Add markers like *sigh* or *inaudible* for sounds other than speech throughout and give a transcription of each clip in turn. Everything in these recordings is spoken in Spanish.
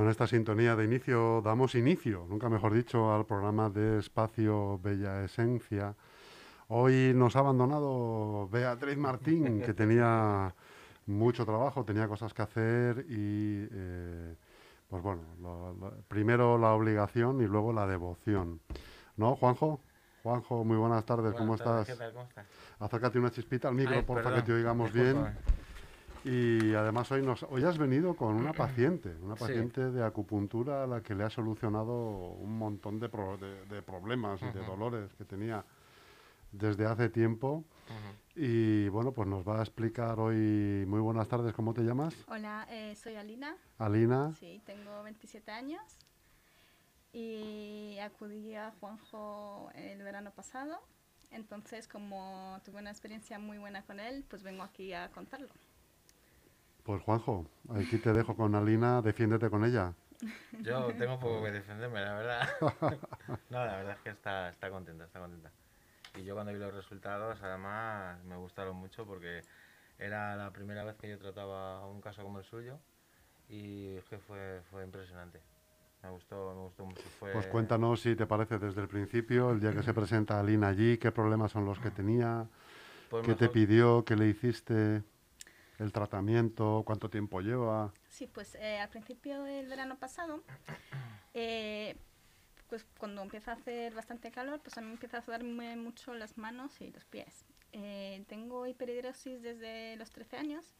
con esta sintonía de inicio damos inicio, nunca mejor dicho, al programa de Espacio Bella Esencia. Hoy nos ha abandonado Beatriz Martín, *laughs* que tenía mucho trabajo, tenía cosas que hacer y, eh, pues bueno, primero la obligación y luego la devoción. ¿No, Juanjo? Juanjo, muy buenas tardes, ¿cómo estás? ¿Qué tal? ¿Cómo estás? Acércate una chispita al micro, por favor, que te oigamos bien. Y además hoy, nos, hoy has venido con una *clears throat* paciente, una paciente de acupuntura a la que le ha solucionado un montón de, de, problemas y de dolores que tenía desde hace tiempo. Y bueno, pues nos va a explicar hoy, muy buenas tardes, ¿cómo te llamas? Hola, eh, soy Alina. Alina. Sí, tengo 27 años y acudí a Juanjo el verano pasado. Entonces, como tuve una experiencia muy buena con él, pues vengo aquí a contarlo. Pues Juanjo, aquí te dejo con Alina, defiéndete con ella. Yo tengo poco que defenderme, la verdad. *laughs* no, la verdad es que está, está contenta, está contenta. Y yo cuando vi los resultados, además, me gustaron mucho porque era la primera vez que yo trataba un caso como el suyo y es que fue, fue impresionante. Me gustó, me gustó mucho. Pues cuéntanos si te parece desde el principio, el día que se presenta Alina allí, qué problemas son los que tenía, pues qué te pidió, qué le hiciste el tratamiento, cuánto tiempo lleva. Sí, pues eh, al principio del verano pasado, eh, pues cuando empieza a hacer bastante calor, pues a mí empieza a sudarme mucho las manos y los pies. Eh, tengo hiperhidrosis desde los 13 años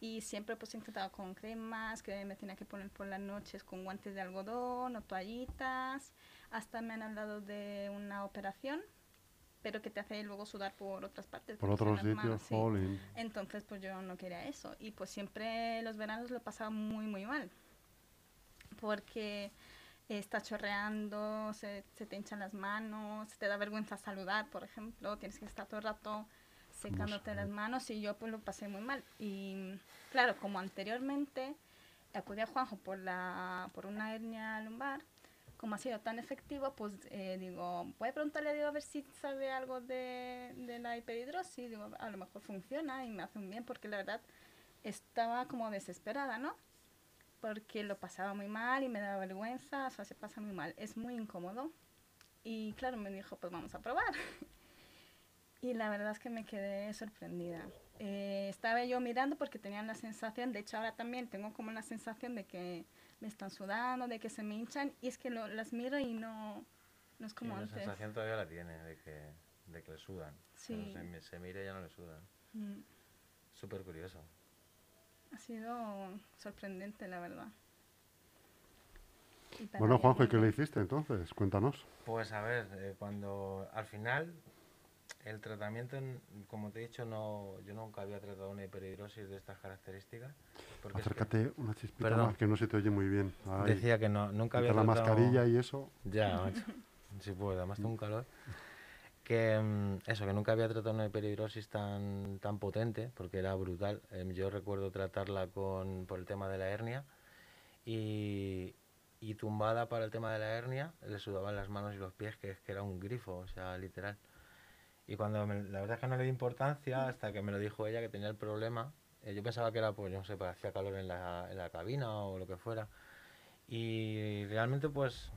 y siempre pues he intentado con cremas que me tenía que poner por las noches con guantes de algodón o toallitas. Hasta me han hablado de una operación pero que te hace luego sudar por otras partes. Por otros sitios, Entonces, pues yo no quería eso. Y pues siempre los veranos lo pasaba muy, muy mal. Porque está chorreando, se, se, te hinchan las manos, te da vergüenza saludar, por ejemplo, tienes que estar todo el rato secándote las manos y yo pues lo pasé muy mal. Y claro, como anteriormente acudí a Juanjo por, la, por una hernia lumbar, como ha sido tan efectivo, pues eh, digo, voy a preguntarle digo, a ver si sabe algo de, de la hiperhidrosis, digo, a lo mejor funciona y me hace un bien, porque la verdad estaba como desesperada, ¿no? Porque lo pasaba muy mal y me daba vergüenza, o sea, se pasa muy mal, es muy incómodo. Y claro, me dijo, pues vamos a probar. *laughs* y la verdad es que me quedé sorprendida. Eh, estaba yo mirando porque tenía la sensación, de hecho ahora también tengo como la sensación de que me están sudando, de que se me hinchan, y es que lo, las miro y no, no es como antes. La sensación todavía la tiene, de que, de que le sudan. Sí. se, se mire y ya no le sudan. Mm. Súper curioso. Ha sido sorprendente, la verdad. Bueno, Juanjo, ¿y qué le hiciste entonces? Cuéntanos. Pues a ver, eh, cuando al final el tratamiento, como te he dicho, no, yo nunca había tratado una hiperhidrosis de estas características. Acércate una chispita más que no se te oye muy bien. Decía que no, nunca había la mascarilla y eso. Ya, macho. Sí puedo, además tengo un calor. Que mm, eso, que nunca había tratado una hiperhidrosis tan, tan potente, porque era brutal. Em, yo recuerdo tratarla con, por el tema de la hernia y, y tumbada para el tema de la hernia, le sudaban las manos y los pies, que es que era un grifo, o sea, literal. Y cuando la verdad es que no le di importancia hasta que me lo dijo ella que tenía el problema. Eh, yo pensaba que era, pues, yo no sé, para hacía calor en la, en la cabina o lo que fuera. Y realmente, pues,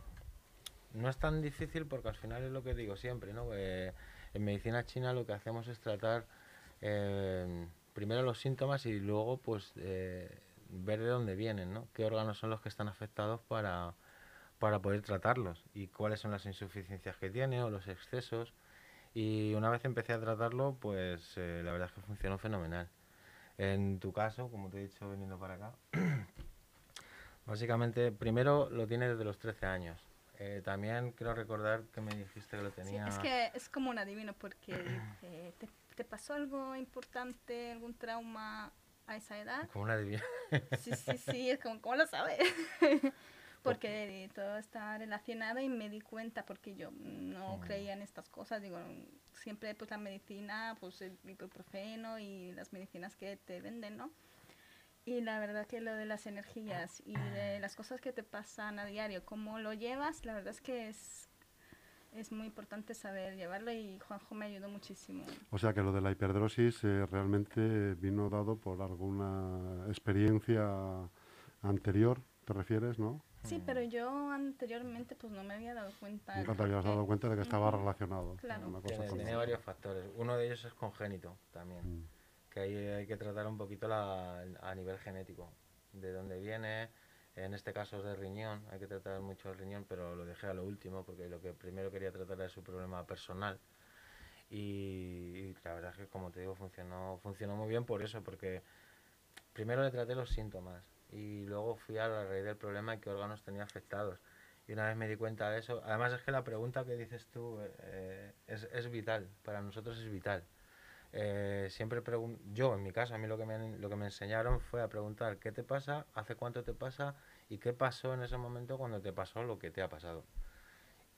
no es tan difícil porque al final es lo que digo siempre, ¿no? en medicina china lo que hacemos es tratar eh, primero los síntomas y luego, pues, eh, ver de dónde vienen, ¿no? Qué órganos son los que están afectados para, para poder tratarlos y cuáles son las insuficiencias que tiene o los excesos y una vez empecé a tratarlo, pues eh, la verdad es que funcionó fenomenal. En tu caso, como te he dicho viniendo para acá, *clears throat* básicamente, primero lo tiene desde los 13 años. Eh, también quiero recordar que me dijiste que lo Sí, tenía... es que es como un adivino porque *clears throat* eh, te, te pasó algo importante, algún trauma a esa edad. Como una divina. Sí, sí, sí, es como, ¿cómo lo sabes? *laughs* porque todo está relacionado y me di cuenta porque yo no Mm. creía en estas cosas. Digo, siempre pues la medicina, pues el ibuprofeno y las medicinas que te venden, ¿no? Y la verdad que lo de las energías y de las cosas que te pasan a diario, cómo lo llevas, la verdad es que es, es muy importante saber llevarlo y Juanjo me ayudó muchísimo. O sea que lo de la hiperdrosis eh, realmente vino dado por alguna experiencia anterior, ¿te refieres, no? Sí, pero yo anteriormente pues no me había dado cuenta. Nunca te habías dado cuenta de que estaba relacionado. Claro. una cosa Tiene, varios factores. Uno de ellos es congénito también. Mm. que ahí hay que tratar un poquito la- a nivel genético, de dónde viene, en este caso es de riñón, hay que tratar mucho el riñón, pero lo dejé a lo último porque lo que primero quería tratar era su problema personal. Y, y la verdad es que, como te digo, funcionó, funcionó muy bien por eso, porque primero le traté los síntomas y luego fui a la raíz del problema y qué órganos tenía afectados. Y una vez me di cuenta de eso, además es que la pregunta que dices tú eh, es, es vital, para nosotros es vital. Eh, siempre yo en mi caso, a mí lo que, me, lo que me enseñaron fue a preguntar qué te pasa, hace cuánto te pasa y qué pasó en ese momento cuando te pasó lo que te ha pasado.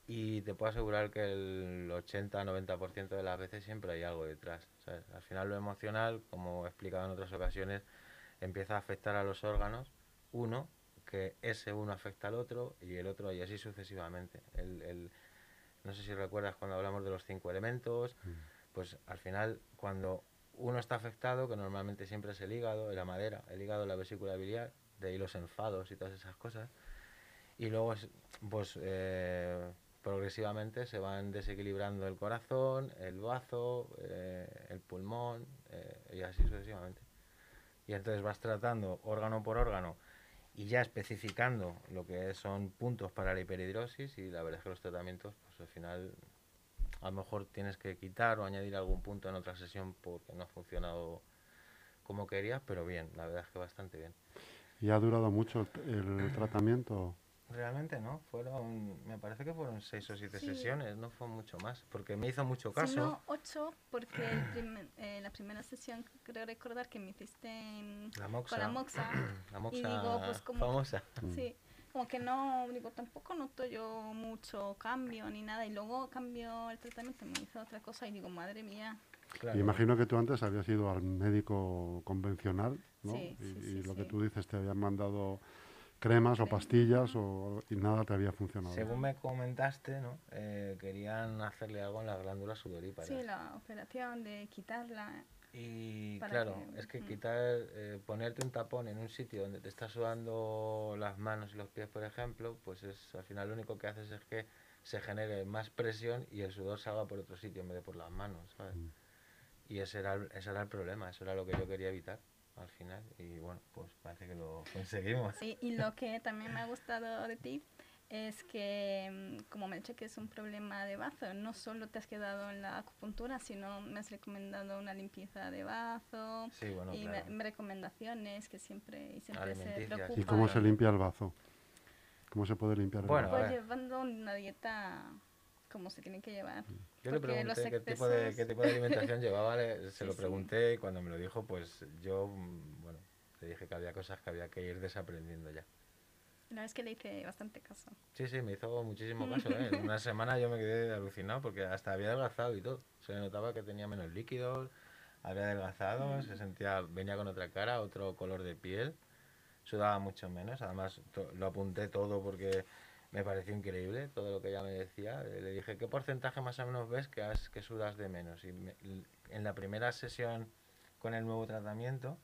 Y te puedo asegurar que el 80-90% de las veces siempre hay algo detrás. ¿sabes? Al final lo emocional, como he explicado en otras ocasiones, empieza a afectar a los órganos. Uno, que ese uno afecta al otro y el otro y así sucesivamente. El, el- no sé si recuerdas cuando hablamos de los cinco elementos, pues al final cuando uno está afectado, que normalmente siempre es el hígado, la madera, el hígado, la vesícula biliar, de ahí los enfados y todas esas cosas, y luego es- pues eh, progresivamente se van desequilibrando el corazón, el bazo, eh, el pulmón eh, y así sucesivamente. Y entonces vas tratando órgano por órgano y ya especificando lo que son puntos para la hiperhidrosis y la verdad es que los tratamientos pues al final a lo mejor tienes que quitar o añadir algún punto en otra sesión porque no ha funcionado como querías, pero bien, la verdad es que bastante bien. ¿Y ha durado mucho el, el tratamiento? Realmente no, fueron, me parece que fueron seis o siete Sí. sesiones, no fue mucho más, porque me hizo mucho Si caso. no, ocho, porque primer- eh, la primera sesión creo recordar que me hiciste en- La moxa, con la moxa. *clears throat* la moxa digo, pues, como- famosa. Mm. Sí, como que no, digo, tampoco noto yo mucho cambio ni nada. Y luego cambió el tratamiento, me hizo otra cosa y digo, madre mía. Claro. Imagino que tú antes habías ido al médico convencional, ¿no? Sí, y, sí, y sí, lo que tú dices, te habían mandado cremas o pastillas o, y nada te había funcionado. Según me comentaste, ¿no? Eh, querían hacerle algo en las glándulas sudoríparas. Sí, la operación de quitarla. Y para claro, que- es que mm. quitar, eh, ponerte un tapón en un sitio donde te está sudando las manos y los pies, por ejemplo, pues es al final lo único que haces es que se genere más presión y el sudor salga por otro sitio en vez de por las manos, ¿sabes? Mm. Y ese era, el, ese era el problema, eso era lo que yo quería evitar al final. Y bueno, pues parece que lo conseguimos. Sí, y lo que también me ha gustado de ti es que, mm, como me he dicho que es un problema de bazo, no solo te has quedado en la acupuntura, sino me has recomendado una limpieza de bazo Sí, bueno, y claro. me- me recomendaciones que siempre, y siempre se preocupa. ¿Y cómo se limpia el bazo? ¿Cómo se puede limpiar el Bueno, bazo? Pues llevando una dieta como se tiene que llevar. Yo le pregunté qué tipo, de, qué tipo de alimentación llevaba, le- *laughs* se lo Sí, sí. pregunté y cuando me lo dijo, pues yo, mm, bueno, le dije que había cosas que había que ir desaprendiendo ya. La verdad es que le hice bastante caso. Sí, sí, me hizo muchísimo caso. ¿eh? *laughs* En una semana yo me quedé alucinado porque hasta había adelgazado y todo. Se notaba que tenía menos líquidos, había adelgazado, se sentía, venía con otra cara, otro color de piel, sudaba mucho menos. Además, lo apunté todo porque me pareció increíble todo lo que ella me decía. Le dije, ¿qué porcentaje más o menos ves que, has, que sudas de menos? Y me- en la primera sesión con el nuevo tratamiento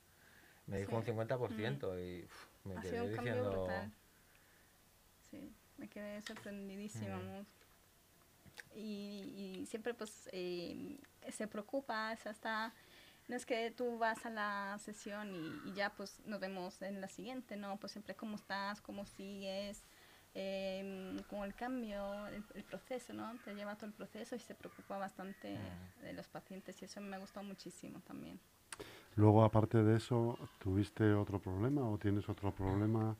me dijo Sí. un 50% y uf, me Ha quedé sido un cambio diciendo... Sí, me quedé sorprendidísima. Mm. Y, y siempre pues eh, se preocupa, o sea, está... No es que tú vas a la sesión y, y ya pues nos vemos en la siguiente, no, pues siempre cómo estás, cómo sigues, eh, con el cambio, el, el proceso, ¿no? Te lleva todo el proceso y se preocupa bastante Mm. de los pacientes y eso me ha gustado muchísimo también. Luego, aparte de eso, ¿tuviste otro problema o tienes otro problema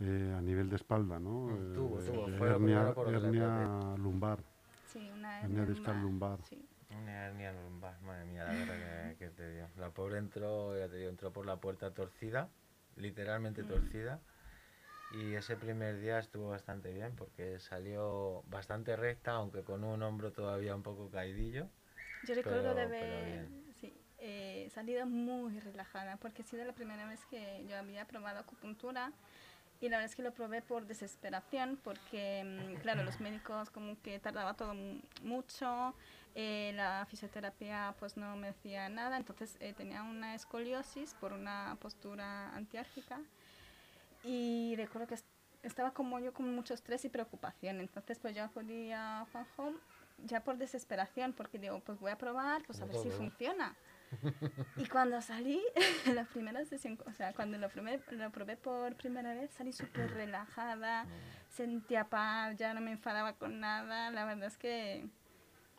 eh, a nivel de espalda, no? Mm, tuvo, Eh, tuvo. de Fue hernia, hernia lumbar. Sí, una Hernia discal lumbar. Sí. Una hernia lumbar, madre mía, la verdad que, que te dio. La pobre entró, ya te digo, entró por la puerta torcida, literalmente torcida. Y ese primer día estuvo bastante bien porque salió bastante recta, aunque con un hombro todavía un poco caidillo. Yo recuerdo Pero- de haber sí, eh, salido muy relajada, porque ha sido la primera vez que yo había probado acupuntura y la verdad es que lo probé por desesperación, porque mm, claro, los médicos como que tardaba todo mu- mucho, eh, la fisioterapia pues no me hacía nada, entonces eh, tenía una escoliosis por una postura antiárgica y recuerdo que est- estaba como yo con mucho estrés y preocupación, entonces pues yo acudí a Juanjo ya por desesperación, porque digo, pues voy a probar, pues a ver si funciona. *laughs* Y cuando salí, *laughs* la primera sesión, o sea, cuando lo, probé, lo probé por primera vez, salí súper relajada, sentía paz, ya no me enfadaba con nada, la verdad es que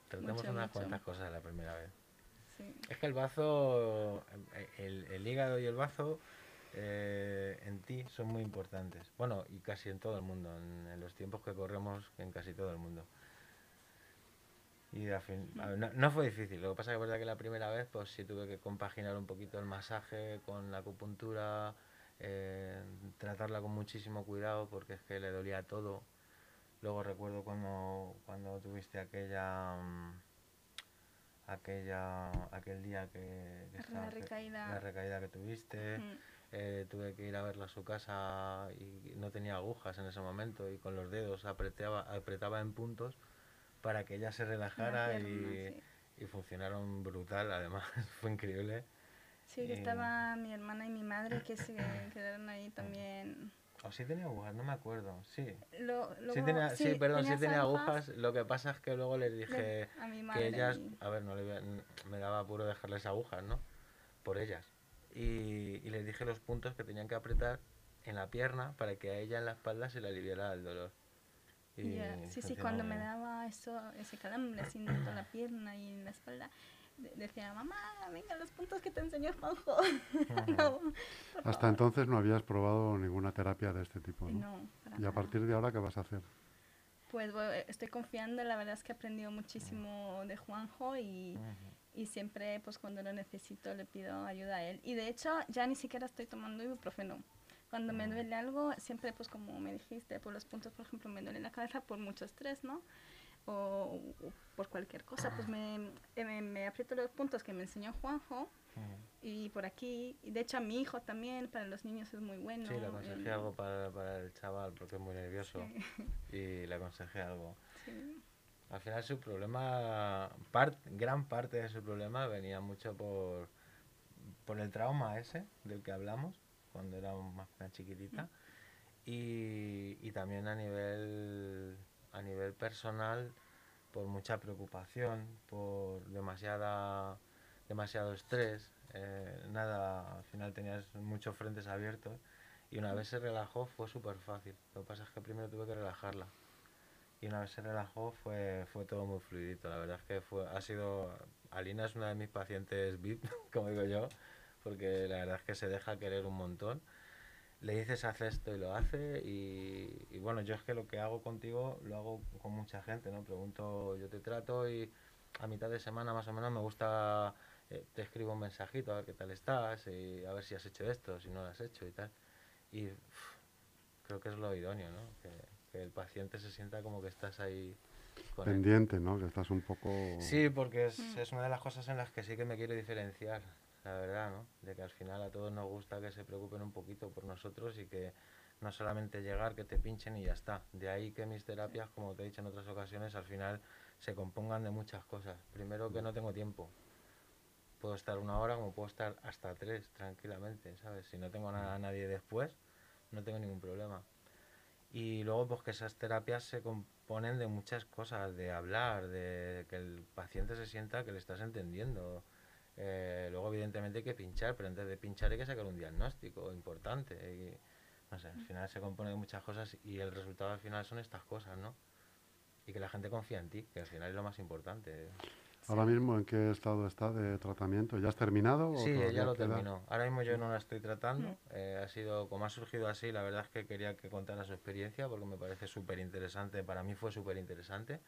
Tratemos Mucho, unas mucho. cuantas cosas la primera vez. sí. Es que el bazo, el, el hígado y el bazo eh, en ti son muy importantes. Bueno, y casi en todo el mundo, en, en los tiempos que corremos, en casi todo el mundo. Y al fin, no, no fue difícil, lo que pasa que es verdad que la primera vez pues sí tuve que compaginar un poquito el masaje con la acupuntura, eh, tratarla con muchísimo cuidado porque es que le dolía todo. Luego recuerdo cuando, cuando tuviste aquella... mm, aquella aquel día que, que La estaba- recaída. la recaída que tuviste. Eh, tuve que ir a verla a su casa y no tenía agujas en ese momento y con los dedos apretaba apretaba en puntos para que ella se relajara pierna, y, sí. y funcionaron brutal además *laughs* fue increíble Sí, que Eh, estaba mi hermana y mi madre que se *coughs* quedaron ahí también. o sí tenía agujas no me acuerdo sí Lo, sí tenía sí, perdón sí tenía agujas lo que pasa es que luego les dije le- a mi que ellas, y- a ver, no le me daba apuro dejarles agujas, ¿no? Por ellas. Y, y les dije los puntos que tenían que apretar en la pierna para que a ella en la espalda se le aliviara el dolor. Y Ya, Sí, sí, cuando me daba eso, ese calambre así en toda la pierna y en la espalda, de- decía, mamá, venga, los puntos que te enseñó Juanjo. *laughs* no, Hasta favor. entonces no habías probado ninguna terapia de este tipo, ¿no? No, para y a partir de ahora, ¿qué vas a hacer? Pues voy- estoy confiando, la verdad es que he aprendido muchísimo de Juanjo y, Ujú. Y siempre pues cuando lo necesito le pido ayuda a él. Y de hecho ya ni siquiera estoy tomando ibuprofeno. Cuando me duele algo, siempre pues como me dijiste, por los puntos, por ejemplo, me duele la cabeza por mucho estrés, ¿no? O, o por cualquier cosa, pues me, eh, me, me aprieto los puntos que me enseñó Juanjo y por aquí, y de hecho a mi hijo también, para los niños es muy bueno. Sí, le aconsejé el- algo para, para el chaval porque es muy nervioso y le aconsejé algo. sí. Al final su problema, part- gran parte de su problema venía mucho por, por el trauma ese del que hablamos cuando era más una chiquitita. Y, y también a nivel, a nivel personal por mucha preocupación, por demasiada, demasiado estrés, eh, nada, al final tenías muchos frentes abiertos y una vez se relajó fue súper fácil. Lo que pasa es que primero tuve que relajarla y una vez se relajó fue, fue todo muy fluidito. La verdad es que fue, ha sido, Alina es una de mis pacientes VIP, *laughs* como digo yo, porque la verdad es que se deja querer un montón. Le dices haz esto y lo hace y, bueno, yo es que lo que hago contigo lo hago con mucha gente, ¿no? Pregunto, yo te trato y a mitad de semana más o menos me gusta, eh, te escribo un mensajito a ver qué tal estás y a ver si has hecho esto, si no lo has hecho y tal. Y creo que es lo idóneo, ¿no? Que el paciente se sienta como que estás ahí con él. Pendiente, ¿no? Que estás un poco... Sí, porque es, Mm. es una de las cosas en las que sí que me quiero diferenciar, la verdad, ¿no? De que al final a todos nos gusta que se preocupen un poquito por nosotros y que no solamente llegar, que te pinchen y ya está. De ahí que mis terapias, como te he dicho en otras ocasiones, al final se compongan de muchas cosas. Primero que no tengo tiempo. Puedo estar una hora como puedo estar hasta tres tranquilamente, ¿sabes? Si no tengo nada a nadie después, no tengo ningún problema. Y luego pues que esas terapias se componen de muchas cosas, de hablar, de que el paciente se sienta que le estás entendiendo. Eh, luego evidentemente hay que pinchar, pero antes de pinchar hay que sacar un diagnóstico importante. Y, no sé, al final se compone de muchas cosas y el resultado al final son estas cosas, ¿no? Y que la gente confía en ti, que al final es lo más importante. ¿Ahora mismo en qué estado está de tratamiento? ¿Ya has terminado? o Sí, todavía ya lo queda? terminó. Ahora mismo yo no la estoy tratando. Mm. eh, ha sido, como ha surgido así, la verdad es que quería que contara su experiencia porque me parece súper interesante. Para mí fue súper interesante.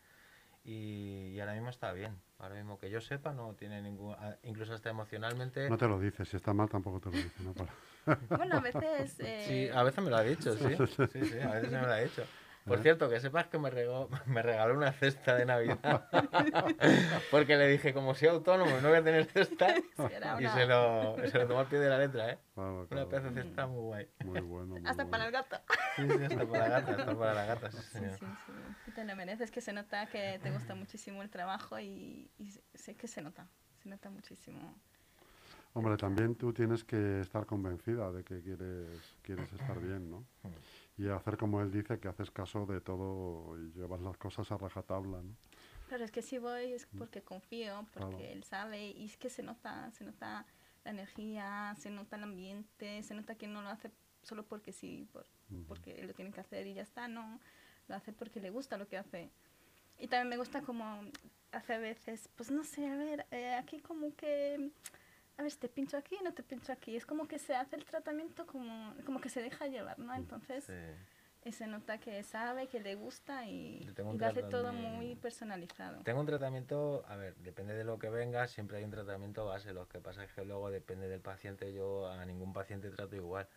Y, y ahora mismo está bien. Ahora mismo que yo sepa, no tiene ningún. ah, Incluso hasta emocionalmente. No te lo dice, si está mal tampoco te lo dice. ¿no? Para- *laughs* Bueno, a veces... eh, Sí, a veces me lo ha dicho, sí. Sí, sí, a veces me lo ha dicho. Por ¿Eh? cierto, que sepas que me regaló, *laughs* me regaló una cesta de Navidad. *laughs* Porque le dije, como soy autónomo no voy a tener cesta. *laughs* Y se lo, se lo tomó al pie de la letra, ¿eh? Claro, Una pedazo de cesta muy guay. Muy bueno. muy Hasta para el gato. Sí, sí, hasta para la gata, hasta para la gata, sí, Sí, señor. sí, sí. Y te lo mereces, que se nota que te gusta muchísimo el trabajo y, y sé que se nota, se nota muchísimo. Hombre, también tú tienes que estar convencida de que quieres, quieres estar bien, ¿no? Y hacer como él dice, que haces caso de todo y llevas las cosas a rajatabla, ¿no? Pero es que si voy es porque confío, porque Claro. él sabe y es que se nota, se nota la energía, se nota el ambiente, se nota que no lo hace solo porque sí, por, Ujú. porque lo tiene que hacer y ya está, no, lo hace porque le gusta lo que hace. Y también me gusta como hace veces, pues no sé, a ver, eh, aquí como que, a ver, te pincho aquí, no te pincho aquí, es como que se hace el tratamiento como, como que se deja llevar, ¿no? Entonces Sí. eh, se nota que sabe, que le gusta y, y lo hace todo muy personalizado. Tengo un tratamiento, a ver, depende de lo que venga, siempre hay un tratamiento base. Lo que pasa es que luego depende del paciente, yo a ningún paciente trato igual.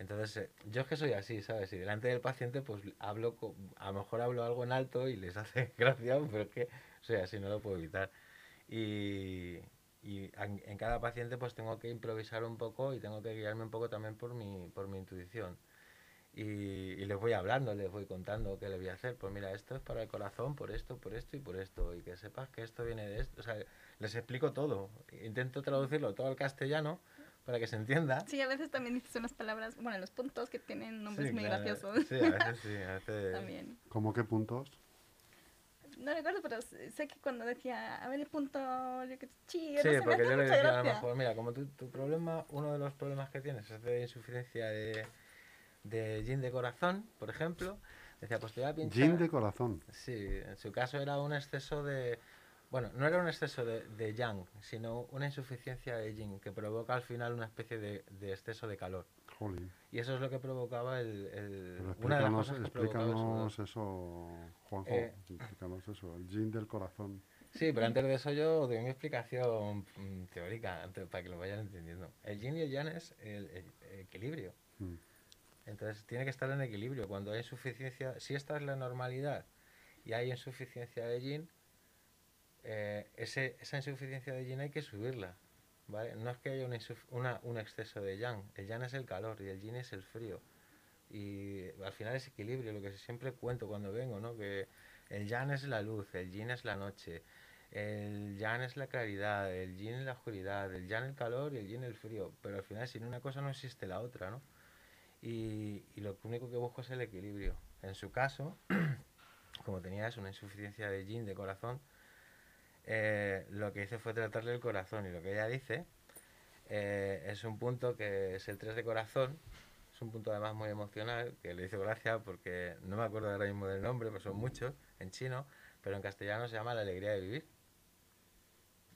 Entonces, eh, yo es que soy así, ¿sabes? Y delante del paciente, pues hablo, a lo mejor hablo algo en alto y les *laughs* hace gracia, pero es que soy así, no lo puedo evitar. Y, y en, en cada paciente, pues tengo que improvisar un poco y tengo que guiarme un poco también por mi, por mi intuición. Y, y les voy hablando, les voy contando qué le voy a hacer. Pues mira, esto es para el corazón, por esto, por esto y por esto. Y que sepas que esto viene de esto. O sea, les explico todo. Intento traducirlo todo al castellano para que se entienda. Sí, a veces también dices unas palabras, bueno, los puntos que tienen nombres Sí, muy claro. graciosos. Sí, a veces sí, a *laughs* veces... también. ¿Cómo qué puntos? No recuerdo, pero sé que cuando decía, a ver el punto, yo que Sí, no me porque yo le decía a lo gracia. mejor, mira, como tu, tu problema, uno de los problemas que tienes es de insuficiencia de, de yin de corazón, por ejemplo, decía, pues te voy a pinchar... Gin de corazón. Sí, en su caso era un exceso de... Bueno, no era un exceso de, de yang, sino una insuficiencia de yin que provoca al final una especie de, de exceso de calor. Jolín. Y eso es lo que provocaba el... el- Pero una de las cosas que explícanos eso, Juanjo. Eh. Explícanos eso, el gin del corazón. Sí, pero antes de eso yo doy mi explicación mm, teórica antes, para que lo vayan entendiendo. El yin y el yang es el, el- el equilibrio. Mm. Entonces tiene que estar en equilibrio. Cuando hay insuficiencia, si esta es la normalidad y hay insuficiencia de yin, eh, ese, esa insuficiencia de yin hay que subirla. No es que haya una un exceso de yang. El yang es el calor y el yin es el frío. Y al final es equilibrio, lo que siempre cuento cuando vengo, ¿no? que el yang es la luz, el yin es la noche, el yang es la claridad, el yin es la oscuridad, el yang el calor y el yin el frío. Pero al final sin una cosa no existe la otra, ¿no? y, y lo único que busco es el equilibrio. En su caso, *clears throat* como tenía eso, una insuficiencia de yin, de corazón, eh, lo que hice fue tratarle el corazón y lo que ella dice eh, es un punto que es el 3 de corazón, es un punto además muy emocional, que le hizo gracia porque no me acuerdo ahora mismo del nombre, pero son muchos en chino, pero en castellano se llama la alegría de vivir.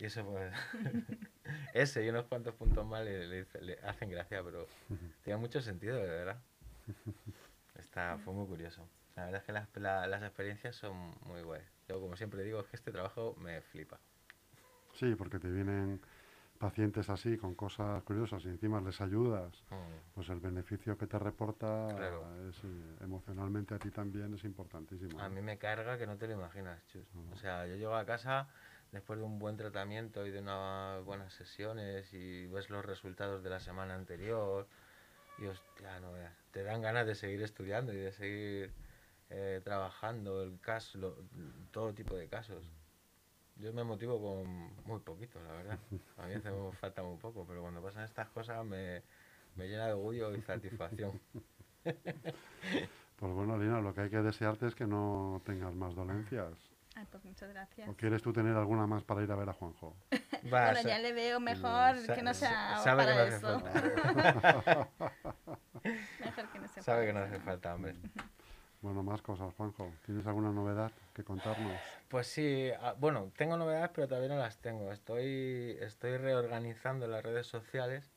Y eso pues, *laughs* ese y unos cuantos puntos más le, le le hacen gracia, pero tiene mucho sentido, de verdad. Está, fue muy curioso. La verdad es que las, la- las experiencias son muy guays. Yo, como siempre digo, es que este trabajo me flipa. Sí, porque te vienen pacientes así con cosas curiosas y encima les ayudas. Mm. Pues el beneficio que te reporta Claro. es, eh, emocionalmente a ti también es importantísimo. A ¿no? mí me carga que no te lo imaginas, chus. O sea, yo llego a casa después de un buen tratamiento y de unas buenas sesiones y ves los resultados de la semana anterior y hostia, no veas. Te dan ganas de seguir estudiando y de seguir eh, trabajando el caso, lo- todo tipo de casos. Yo me motivo con muy poquito, la verdad. A mí hace falta muy poco, pero cuando pasan estas cosas me, me llena de orgullo y satisfacción. Pues bueno, Lina, lo que hay que desearte es que no tengas más dolencias. Ay, pues muchas gracias. ¿O quieres tú tener alguna más para ir a ver a Juanjo? Va, Bueno, ya le veo mejor que no sea sa- sabe que para no hace eso. falta. *laughs* Mejor que no *laughs* sea Sabe para que no hace falta, hombre. *laughs* Bueno, más cosas, Juanjo. ¿Tienes alguna novedad que contarnos? Pues sí, ah, bueno, tengo novedades, pero todavía no las tengo. Estoy, estoy reorganizando las redes sociales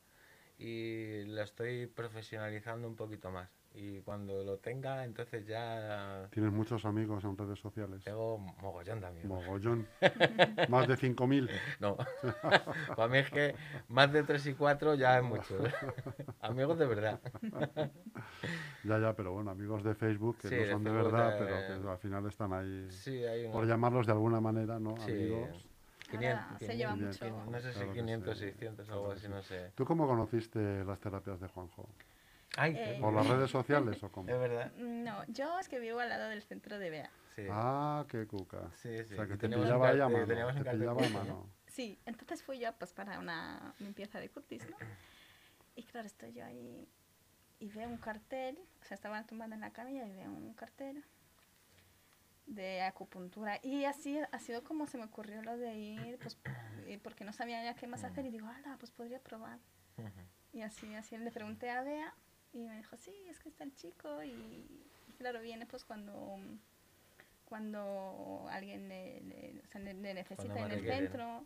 y la estoy profesionalizando un poquito más. Y cuando lo tenga, entonces ya ¿Tienes muchos amigos en redes sociales? tengo mogollón amigos. Mogollón. *laughs* más de 5.000. No, *laughs* para mí es que más de 3 y 4 ya es mucho. ¿eh? *laughs* Amigos de verdad. Ya, ya, pero bueno, amigos de Facebook que Sí, no son de Facebook, verdad, pero que al final están ahí, Sí, hay unos por llamarlos de alguna manera, ¿no? Sí. Amigos. Ahora se lleva mucho. No sé si Claro que 500, sí, 600, claro algo así, sí. no sé. ¿Tú cómo conociste las terapias de Juanjo? Ay, Eh, ¿Por las redes sociales o cómo? *laughs* Es verdad. No, yo es que vivo al lado del centro de Bea. Sí. Ah, qué cuca. Sí, sí. O sea, que te pillaba ahí a cartel- mano. Te pillaba a *laughs* mano. Sí, entonces fui yo pues para una limpieza de cutis, ¿no? Y claro, estoy yo ahí y veo un cartel, o sea, estaba tumbada en la camilla y veo un cartel de acupuntura. Y así ha sido como se me ocurrió lo de ir, pues, eh, porque no sabía ya qué más hacer y digo, ala, pues podría probar. Y así, así le pregunté a Bea y me dijo, sí, es que está el chico y, y claro, viene pues cuando, cuando alguien le, le- o sea, le- le necesita en el centro.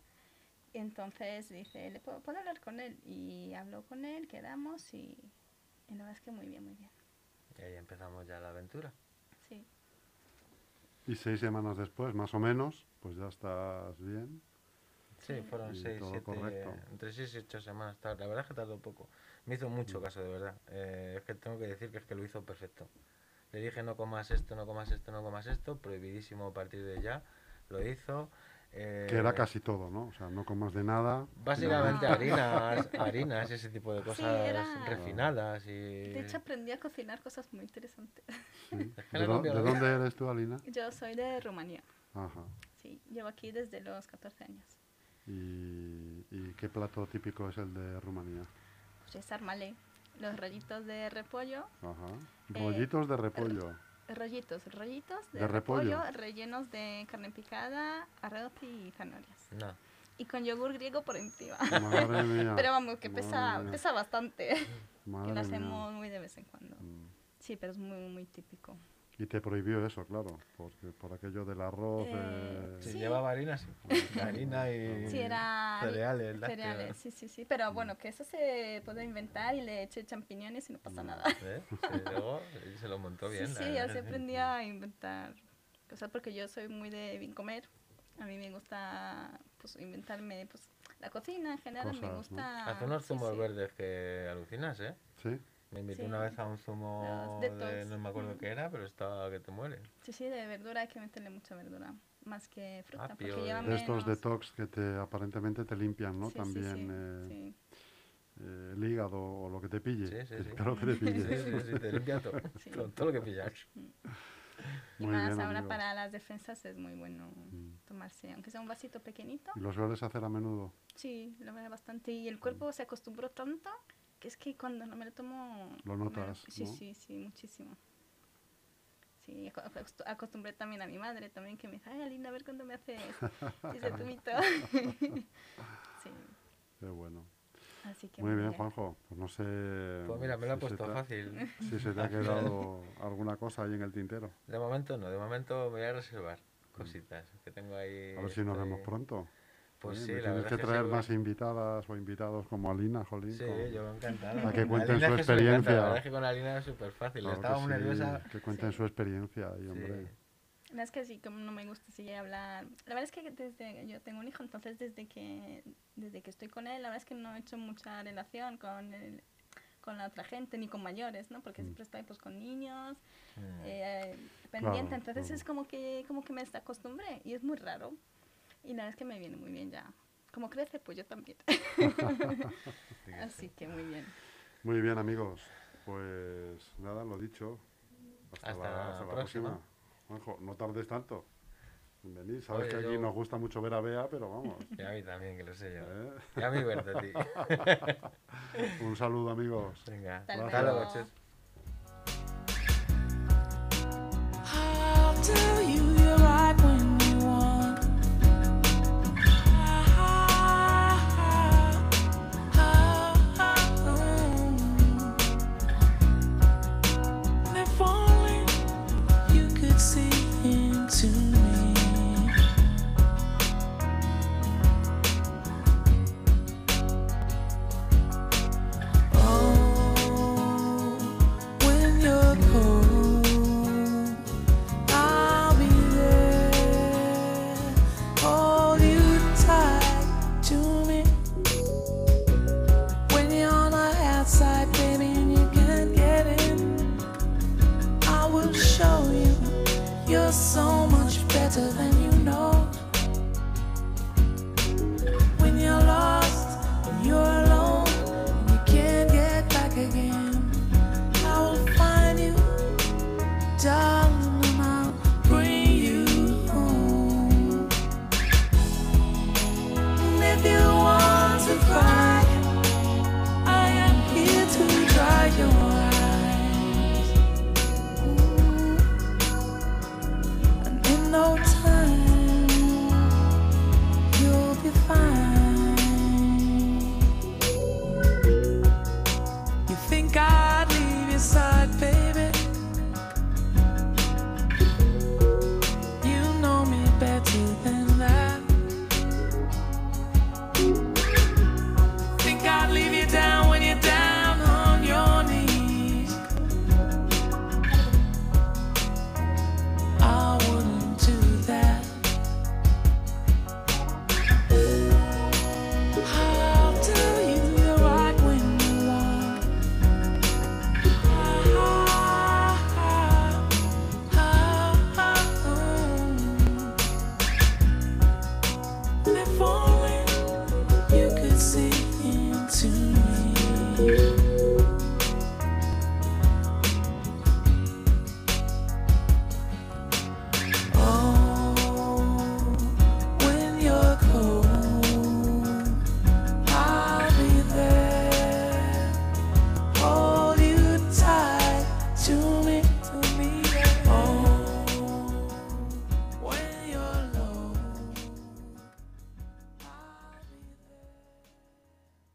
Y entonces dice, ¿le puedo, puedo hablar con él? Y habló con él, quedamos y, y la verdad es que muy bien, muy bien. Y ahí empezamos ya la aventura. Sí, Y seis semanas después, más o menos, pues ya estás bien. Sí, fueron Y 6, todo 7, correcto. entre 6 y 8 semanas. La verdad es que tardó poco. Me hizo mucho Mm. caso, de verdad. Eh, es que tengo que decir que es que lo hizo perfecto. Le dije no comas esto, no comas esto, no comas esto, prohibidísimo a partir de ya. Lo hizo. eh, Que era casi todo, ¿no? O sea, no comas de nada. Básicamente No. harinas, *laughs* harinas, ese tipo de cosas era- refinadas y... de hecho aprendí a cocinar cosas muy interesantes. Sí. *laughs* ¿De, de dónde eres tú, Alina? Yo soy de Rumanía, Ajá. sí, llevo aquí desde los 14 años. ¿Y, y qué plato típico es el de Rumanía? Es armalé, los rollitos de repollo Ajá. Eh, Rollitos de repollo. Rollitos, rollitos de, De repollo. repollo. rellenos de carne picada, arroz y zanahorias. No. Y con yogur griego por encima. Madre mía. *laughs* Pero vamos, que pesa, Madre mía. pesa bastante. Madre que lo mía. hacemos muy de vez en cuando. Mm. Sí, pero es muy, muy típico. Y te prohibió eso, claro, porque por aquello del arroz. Eh, Si Sí. llevaba harina, sí. Harina y Sí, era cereales, cereales, sí, sí, sí. Pero bueno, que eso se puede inventar y le eché champiñones y no pasa nada. ¿Eh? Sí, luego se lo montó bien. Sí, sí, yo sí aprendí a inventar cosas porque yo soy muy de bien comer. A mí me gusta pues inventarme pues la cocina en general, me Cosas, ¿no? gusta... Hace unos sí, zumos sí. verdes que alucinas, ¿eh? Sí, Me invité Sí. una vez a un zumo Los de, detox. no me acuerdo Mm. qué era, pero estaba que te muere. Sí, sí, de verdura hay que meterle mucha verdura, más que fruta, Apio, porque lleva de estos menos. detox que te aparentemente te limpian, ¿no? Sí, También sí, eh, sí. eh, el hígado o lo que te pille. Sí, sí, que- sí. Claro que te *laughs* Sí, pille. sí, sí, te limpia todo, *laughs* Sí. todo, todo lo que pillas. Y Muy más bien, ahora amigos. para las defensas es muy bueno Mm. tomarse, aunque sea un vasito pequeñito. ¿Y lo sueles hacer a menudo? Sí, lo veo bastante. Y el cuerpo se acostumbró tanto es que cuando no me lo tomo... Lo notas, Sí, ¿no? sí, sí, muchísimo. Sí, aco- acostu- acostumbré también a mi madre también que me dice, ay, Alina, a ver cuándo me haces *laughs* ese tumito. *laughs* sí, Qué bueno. así que Muy bien, Juanjo. Pues no sé. Pues mira, me lo ha si se puesto te ha- fácil. *laughs* Si se te ha quedado alguna cosa ahí en el tintero. De momento no, de momento me voy a reservar cositas que tengo ahí. A ver si nos estoy- vemos pronto. Pues sí, la tienes verdad que es que traer sí, más invitadas o invitados como Alina, Jolín. Sí, con- yo encantado. A que cuenten Alina su es que experiencia. La verdad es que con Alina es súper fácil. Claro que Estaba muy sí, nerviosa. Que cuenten Sí. su experiencia ahí, hombre. La verdad es que sí, como no me gusta así hablar. La verdad es que desde yo tengo un hijo, entonces desde que desde que estoy con él, la verdad es que no he hecho mucha relación con el- con la otra gente ni con mayores, ¿no? Porque Mm. siempre estoy pues con niños, Mm. eh, pendiente, Claro, entonces claro. es como que como que me acostumbré y es muy raro. Y verdad es que me viene muy bien ya. Como crece, pues yo también. *laughs* Así que muy bien. Muy bien, amigos. Pues nada, lo dicho. Hasta, Hasta la, la hasta la próxima. próxima. Juanjo, no tardes tanto en venir. Sabes Oye, que aquí yo- nos gusta mucho ver a Bea, pero vamos. *laughs* Y a mí también, que lo sé yo. ¿eh? Y a mí verte, tío. Un saludo, amigos. Venga, Hasta hasta luego.